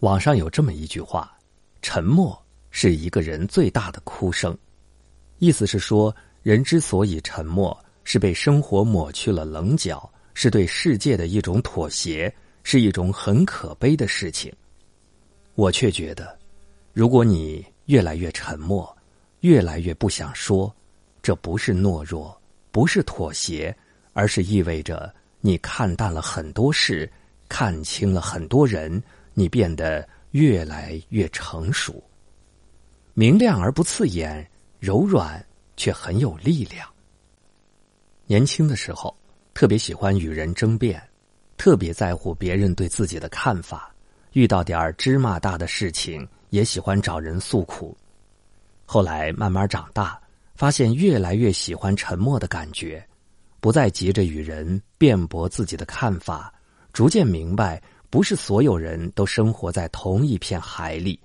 网上有这么一句话：“沉默是一个人最大的哭声。”意思是说，人之所以沉默，是被生活抹去了棱角，是对世界的一种妥协，是一种很可悲的事情。我却觉得，如果你越来越沉默，越来越不想说，这不是懦弱，不是妥协，而是意味着你看淡了很多事，看清了很多人。你变得越来越成熟，明亮而不刺眼，柔软却很有力量。年轻的时候，特别喜欢与人争辩，特别在乎别人对自己的看法。遇到点儿芝麻大的事情，也喜欢找人诉苦。后来慢慢长大，发现越来越喜欢沉默的感觉，不再急着与人辩驳自己的看法，逐渐明白。不是所有人都生活在同一片海里，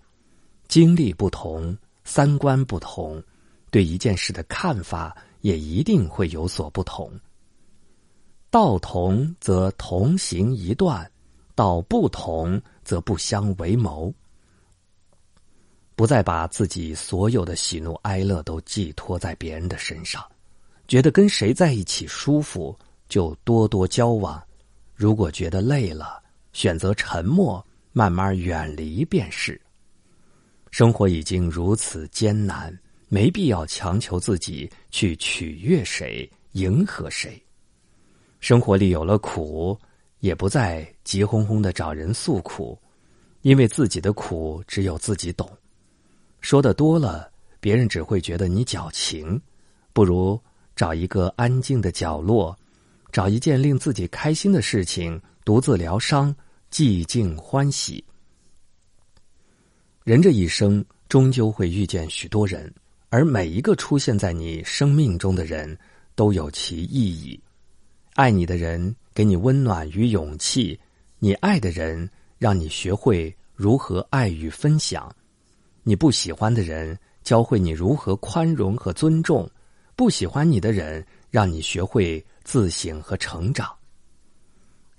经历不同，三观不同，对一件事的看法也一定会有所不同。道同则同行一段，道不同则不相为谋。不再把自己所有的喜怒哀乐都寄托在别人的身上，觉得跟谁在一起舒服就多多交往，如果觉得累了。选择沉默，慢慢远离便是。生活已经如此艰难，没必要强求自己去取悦谁、迎合谁。生活里有了苦，也不再急哄哄的找人诉苦，因为自己的苦只有自己懂。说的多了，别人只会觉得你矫情。不如找一个安静的角落，找一件令自己开心的事情，独自疗伤。寂静欢喜，人这一生终究会遇见许多人，而每一个出现在你生命中的人都有其意义。爱你的人给你温暖与勇气，你爱的人让你学会如何爱与分享。你不喜欢的人教会你如何宽容和尊重，不喜欢你的人让你学会自省和成长。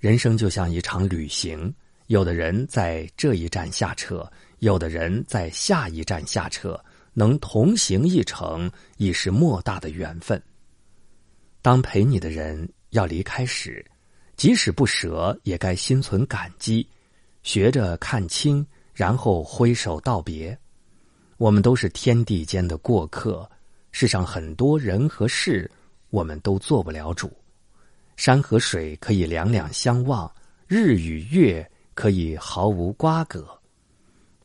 人生就像一场旅行，有的人在这一站下车，有的人在下一站下车，能同行一程已是莫大的缘分。当陪你的人要离开时，即使不舍，也该心存感激，学着看清，然后挥手道别。我们都是天地间的过客，世上很多人和事，我们都做不了主。山和水可以两两相望，日与月可以毫无瓜葛。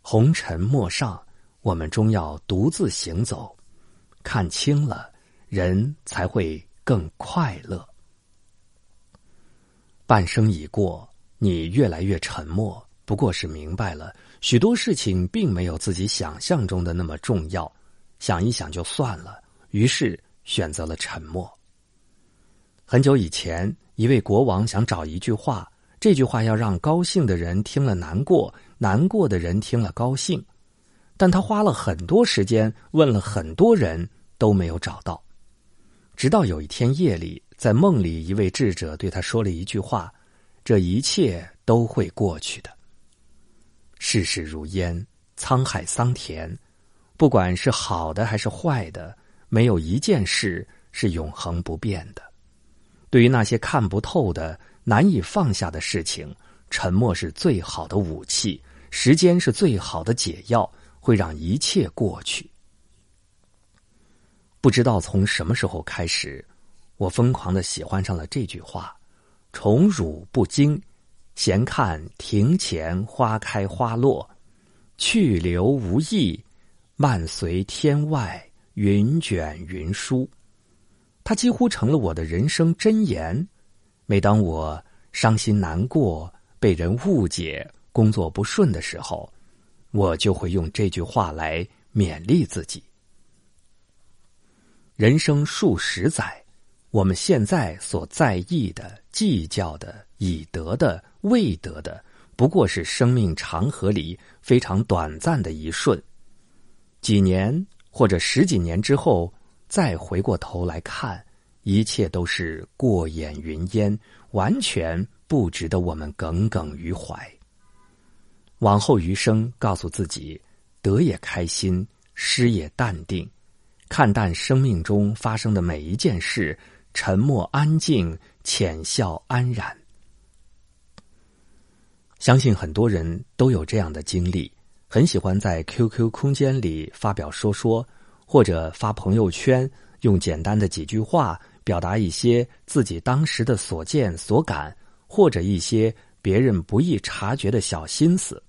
红尘陌上，我们终要独自行走。看清了，人才会更快乐。半生已过，你越来越沉默，不过是明白了许多事情并没有自己想象中的那么重要，想一想就算了，于是选择了沉默。很久以前，一位国王想找一句话，这句话要让高兴的人听了难过，难过的人听了高兴。但他花了很多时间，问了很多人，都没有找到。直到有一天夜里，在梦里，一位智者对他说了一句话：“这一切都会过去的。世事如烟，沧海桑田，不管是好的还是坏的，没有一件事是永恒不变的。”对于那些看不透的、难以放下的事情，沉默是最好的武器，时间是最好的解药，会让一切过去。不知道从什么时候开始，我疯狂的喜欢上了这句话：“宠辱不惊，闲看庭前花开花落；去留无意，漫随天外云卷云舒。”它几乎成了我的人生箴言。每当我伤心难过、被人误解、工作不顺的时候，我就会用这句话来勉励自己。人生数十载，我们现在所在意的、计较的、已得的、未得的，不过是生命长河里非常短暂的一瞬。几年或者十几年之后。再回过头来看，一切都是过眼云烟，完全不值得我们耿耿于怀。往后余生，告诉自己，得也开心，失也淡定，看淡生命中发生的每一件事，沉默安静，浅笑安然。相信很多人都有这样的经历，很喜欢在 QQ 空间里发表说说，或者发朋友圈，用简单的几句话表达一些自己当时的所见所感，或者一些别人不易察觉的小心思。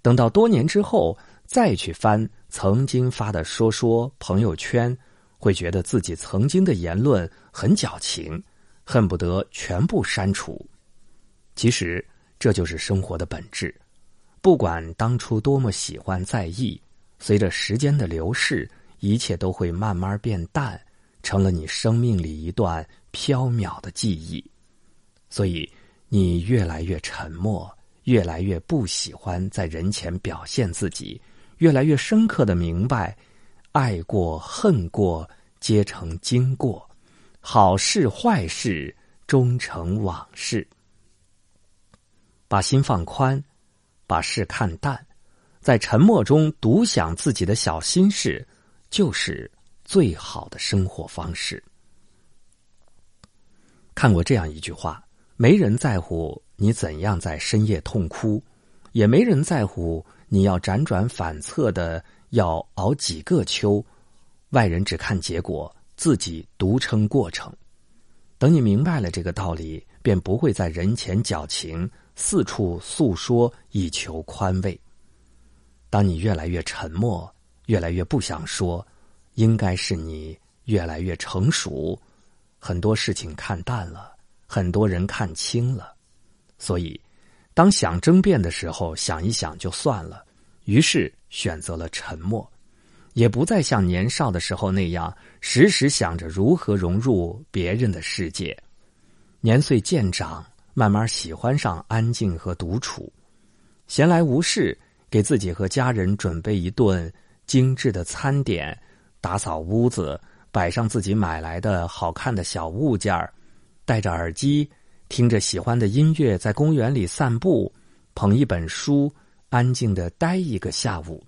等到多年之后再去翻曾经发的说说朋友圈，会觉得自己曾经的言论很矫情，恨不得全部删除。其实。这就是生活的本质，不管当初多么喜欢在意，随着时间的流逝，一切都会慢慢变淡，成了你生命里一段飘渺的记忆。所以，你越来越沉默，越来越不喜欢在人前表现自己，越来越深刻的明白，爱过恨过皆成经过，好事坏事终成往事。把心放宽，把事看淡，在沉默中独享自己的小心事，就是最好的生活方式。看过这样一句话：没人在乎你怎样在深夜痛哭，也没人在乎你要辗转反侧的要熬几个秋。外人只看结果，自己独撑过程。等你明白了这个道理，便不会在人前矫情。四处诉说以求宽慰。当你越来越沉默，越来越不想说，应该是你越来越成熟，很多事情看淡了，很多人看清了。所以，当想争辩的时候，想一想就算了。于是选择了沉默，也不再像年少的时候那样，时时想着如何融入别人的世界。年岁渐长。慢慢喜欢上安静和独处，闲来无事，给自己和家人准备一顿精致的餐点，打扫屋子，摆上自己买来的好看的小物件儿，戴着耳机，听着喜欢的音乐，在公园里散步，捧一本书，安静的待一个下午。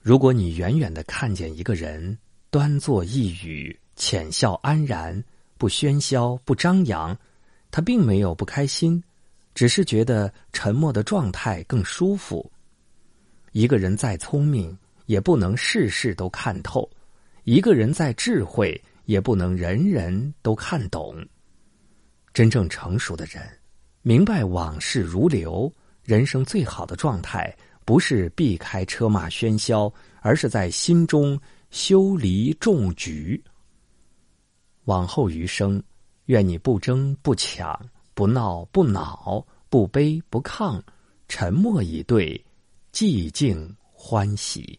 如果你远远的看见一个人端坐一隅，浅笑安然，不喧嚣，不张扬。他并没有不开心，只是觉得沉默的状态更舒服。一个人再聪明，也不能事事都看透；一个人再智慧，也不能人人都看懂。真正成熟的人，明白往事如流，人生最好的状态，不是避开车马喧嚣，而是在心中修篱种菊。往后余生。愿你不争不抢，不闹不恼，不卑不亢，沉默以对，寂静欢喜。